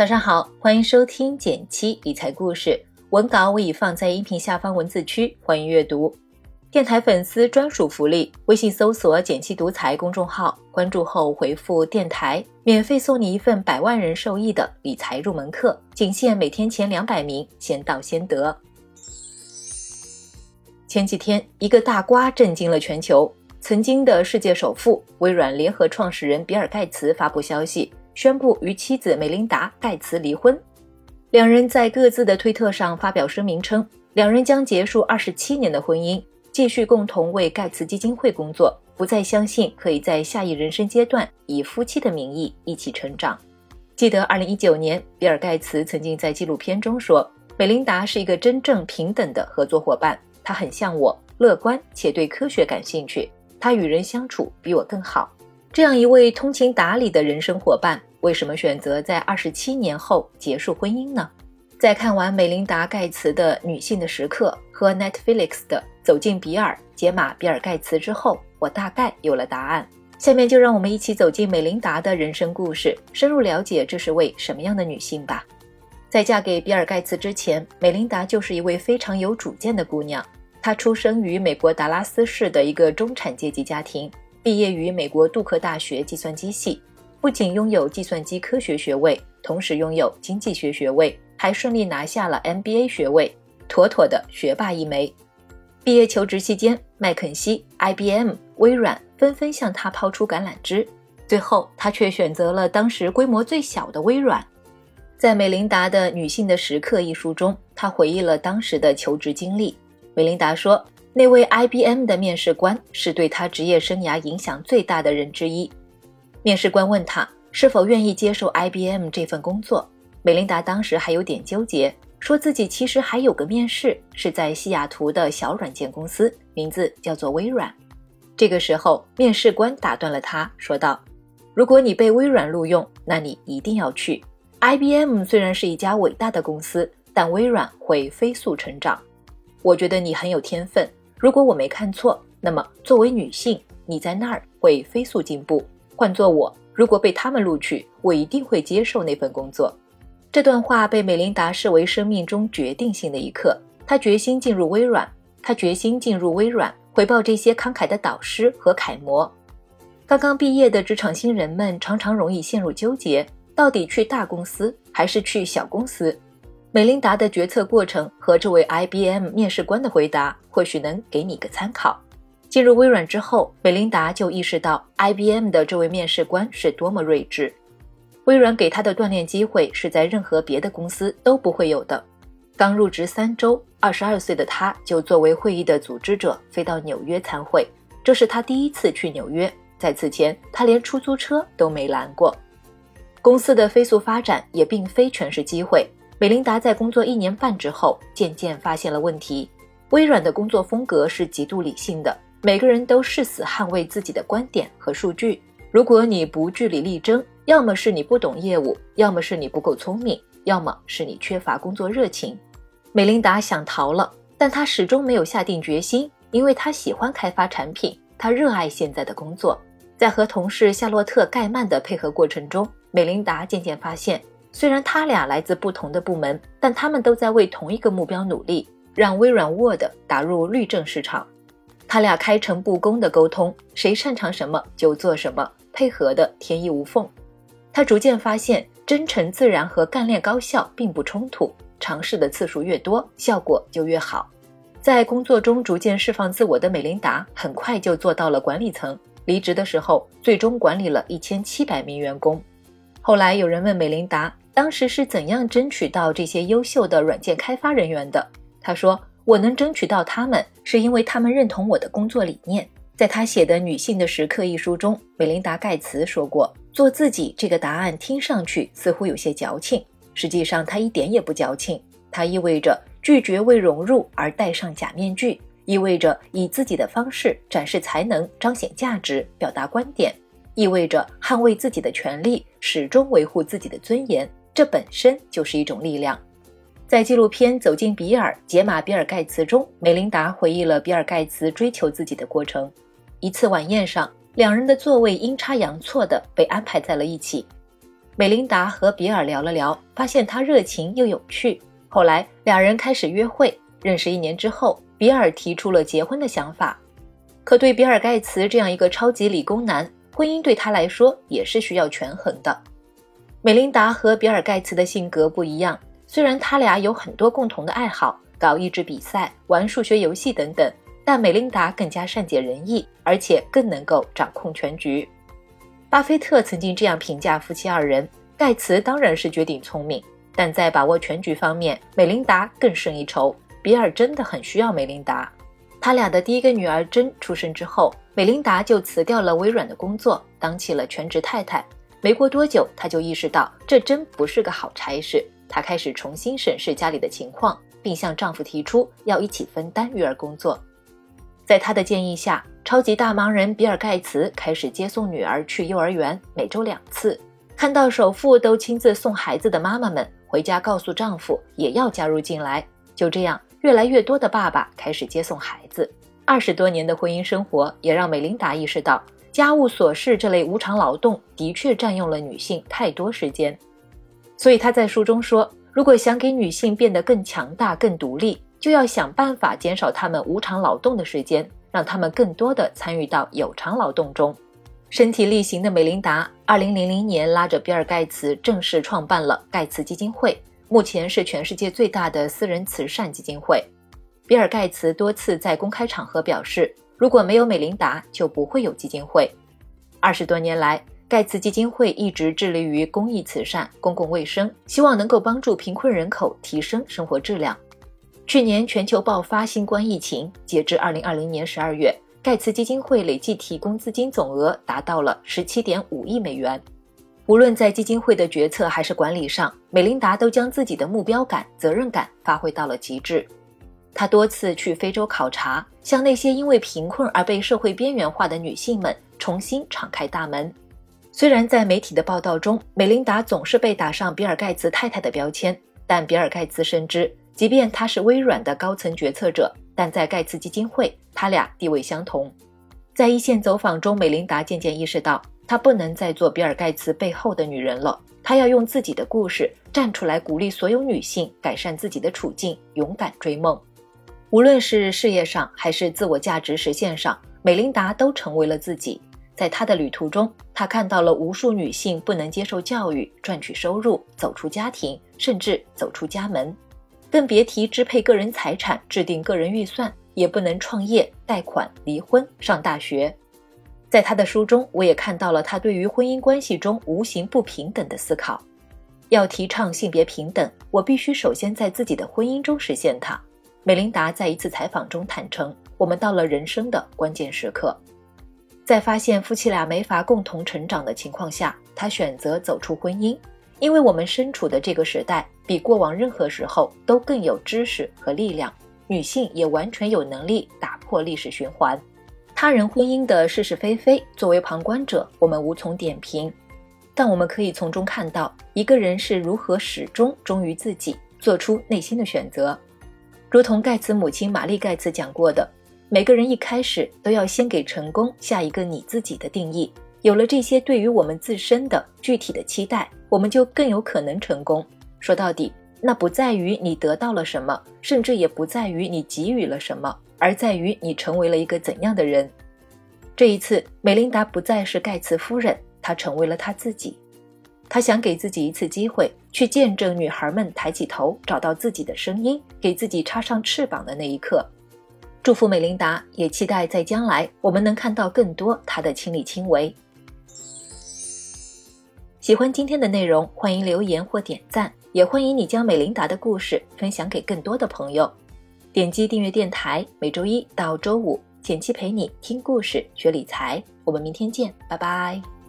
早上好，欢迎收听减七理财故事。文稿我已放在音频下方文字区，欢迎阅读。电台粉丝专属福利：微信搜索“减七独裁公众号，关注后回复“电台”，免费送你一份百万人受益的理财入门课，仅限每天前两百名，先到先得。前几天，一个大瓜震惊了全球。曾经的世界首富、微软联合创始人比尔·盖茨发布消息。宣布与妻子梅琳达·盖茨离婚。两人在各自的推特上发表声明称，两人将结束二十七年的婚姻，继续共同为盖茨基金会工作，不再相信可以在下一人生阶段以夫妻的名义一起成长。记得二零一九年，比尔·盖茨曾经在纪录片中说：“梅琳达是一个真正平等的合作伙伴，她很像我，乐观且对科学感兴趣。她与人相处比我更好。”这样一位通情达理的人生伙伴。为什么选择在二十七年后结束婚姻呢？在看完美琳达·盖茨的《女性的时刻》和 Netflix 的《走进比尔：解码比尔·盖茨》之后，我大概有了答案。下面就让我们一起走进美琳达的人生故事，深入了解这是位什么样的女性吧。在嫁给比尔·盖茨之前，美琳达就是一位非常有主见的姑娘。她出生于美国达拉斯市的一个中产阶级家庭，毕业于美国杜克大学计算机系。不仅拥有计算机科学学位，同时拥有经济学学位，还顺利拿下了 MBA 学位，妥妥的学霸一枚。毕业求职期间，麦肯锡、IBM、微软纷纷向他抛出橄榄枝，最后他却选择了当时规模最小的微软。在美琳达的《女性的时刻》一书中，她回忆了当时的求职经历。美琳达说：“那位 IBM 的面试官是对他职业生涯影响最大的人之一。”面试官问他是否愿意接受 IBM 这份工作，美琳达当时还有点纠结，说自己其实还有个面试，是在西雅图的小软件公司，名字叫做微软。这个时候，面试官打断了他，说道：“如果你被微软录用，那你一定要去。IBM 虽然是一家伟大的公司，但微软会飞速成长。我觉得你很有天分，如果我没看错，那么作为女性，你在那儿会飞速进步。”换做我，如果被他们录取，我一定会接受那份工作。这段话被美琳达视为生命中决定性的一刻。她决心进入微软，她决心进入微软，回报这些慷慨的导师和楷模。刚刚毕业的职场新人们常常容易陷入纠结：到底去大公司还是去小公司？美琳达的决策过程和这位 IBM 面试官的回答，或许能给你一个参考。进入微软之后，美琳达就意识到 IBM 的这位面试官是多么睿智。微软给他的锻炼机会是在任何别的公司都不会有的。刚入职三周，二十二岁的他就作为会议的组织者飞到纽约参会，这是他第一次去纽约。在此前，他连出租车都没拦过。公司的飞速发展也并非全是机会。美琳达在工作一年半之后，渐渐发现了问题。微软的工作风格是极度理性的。每个人都誓死捍卫自己的观点和数据。如果你不据理力争，要么是你不懂业务，要么是你不够聪明，要么是你缺乏工作热情。美琳达想逃了，但她始终没有下定决心，因为她喜欢开发产品，她热爱现在的工作。在和同事夏洛特·盖曼的配合过程中，美琳达渐渐发现，虽然他俩来自不同的部门，但他们都在为同一个目标努力：让微软 Word 打入律政市场。他俩开诚布公的沟通，谁擅长什么就做什么，配合的天衣无缝。他逐渐发现，真诚自然和干练高效并不冲突，尝试的次数越多，效果就越好。在工作中逐渐释放自我的美琳达，很快就做到了管理层。离职的时候，最终管理了一千七百名员工。后来有人问美琳达，当时是怎样争取到这些优秀的软件开发人员的？她说。我能争取到他们，是因为他们认同我的工作理念。在他写的《女性的时刻》一书中，美琳达·盖茨说过：“做自己。”这个答案听上去似乎有些矫情，实际上它一点也不矫情。它意味着拒绝为融入而戴上假面具，意味着以自己的方式展示才能、彰显价值、表达观点，意味着捍卫自己的权利，始终维护自己的尊严。这本身就是一种力量。在纪录片《走进比尔：解码比尔·盖茨》中，美琳达回忆了比尔·盖茨追求自己的过程。一次晚宴上，两人的座位阴差阳错地被安排在了一起。美琳达和比尔聊了聊，发现他热情又有趣。后来俩人开始约会，认识一年之后，比尔提出了结婚的想法。可对比尔盖茨这样一个超级理工男，婚姻对他来说也是需要权衡的。美琳达和比尔盖茨的性格不一样，虽然他俩有很多共同的爱好，搞益智比赛、玩数学游戏等等，但美琳达更加善解人意，而且更能够掌控全局。巴菲特曾经这样评价夫妻二人：盖茨当然是绝顶聪明，但在把握全局方面，美琳达更胜一筹。比尔真的很需要美琳达。他俩的第一个女儿珍出生之后，美琳达就辞掉了微软的工作，当起了全职太太。没过多久，她就意识到这真不是个好差事。她开始重新审视家里的情况，并向丈夫提出要一起分担育儿工作。在她的建议下，超级大忙人比尔盖茨开始接送女儿去幼儿园，每周两次。看到首富都亲自送孩子的妈妈们回家告诉丈夫也要加入进来。就这样，越来越多的爸爸开始接送孩子。二十多年的婚姻生活也让美琳达意识到。家务琐事这类无偿劳动的确占用了女性太多时间，所以他在书中说，如果想给女性变得更强大、更独立，就要想办法减少她们无偿劳动的时间，让她们更多的参与到有偿劳动中。身体力行的美琳达，二零零零年拉着比尔盖茨正式创办了盖茨基金会，目前是全世界最大的私人慈善基金会。比尔盖茨多次在公开场合表示。如果没有美琳达，就不会有基金会。二十多年来，盖茨基金会一直致力于公益慈善、公共卫生，希望能够帮助贫困人口提升生活质量。去年全球爆发新冠疫情，截至二零二零年十二月，盖茨基金会累计提供资金总额达到了十七点五亿美元。无论在基金会的决策还是管理上，美琳达都将自己的目标感、责任感发挥到了极致。她多次去非洲考察，向那些因为贫困而被社会边缘化的女性们重新敞开大门。虽然在媒体的报道中，美琳达总是被打上比尔盖茨太太的标签，但比尔盖茨深知，即便他是微软的高层决策者，但在盖茨基金会，他俩地位相同。在一线走访中，美琳达渐渐意识到，她不能再做比尔盖茨背后的女人了，她要用自己的故事站出来，鼓励所有女性改善自己的处境，勇敢追梦。无论是事业上还是自我价值实现上，美琳达都成为了自己。在他的旅途中，他看到了无数女性不能接受教育、赚取收入、走出家庭，甚至走出家门，更别提支配个人财产、制定个人预算，也不能创业、贷款、离婚、上大学。在他的书中，我也看到了他对于婚姻关系中无形不平等的思考。要提倡性别平等，我必须首先在自己的婚姻中实现它。美琳达在一次采访中坦诚：“我们到了人生的关键时刻，在发现夫妻俩没法共同成长的情况下，她选择走出婚姻。因为我们身处的这个时代，比过往任何时候都更有知识和力量，女性也完全有能力打破历史循环。他人婚姻的是是非非，作为旁观者，我们无从点评，但我们可以从中看到一个人是如何始终忠于自己，做出内心的选择。”如同盖茨母亲玛丽盖茨讲过的，每个人一开始都要先给成功下一个你自己的定义。有了这些对于我们自身的具体的期待，我们就更有可能成功。说到底，那不在于你得到了什么，甚至也不在于你给予了什么，而在于你成为了一个怎样的人。这一次，美琳达不再是盖茨夫人，她成为了她自己。她想给自己一次机会，去见证女孩们抬起头，找到自己的声音，给自己插上翅膀的那一刻。祝福美琳达，也期待在将来我们能看到更多她的亲力亲为。喜欢今天的内容，欢迎留言或点赞，也欢迎你将美琳达的故事分享给更多的朋友。点击订阅电台，每周一到周五，简七陪你听故事、学理财。我们明天见，拜拜。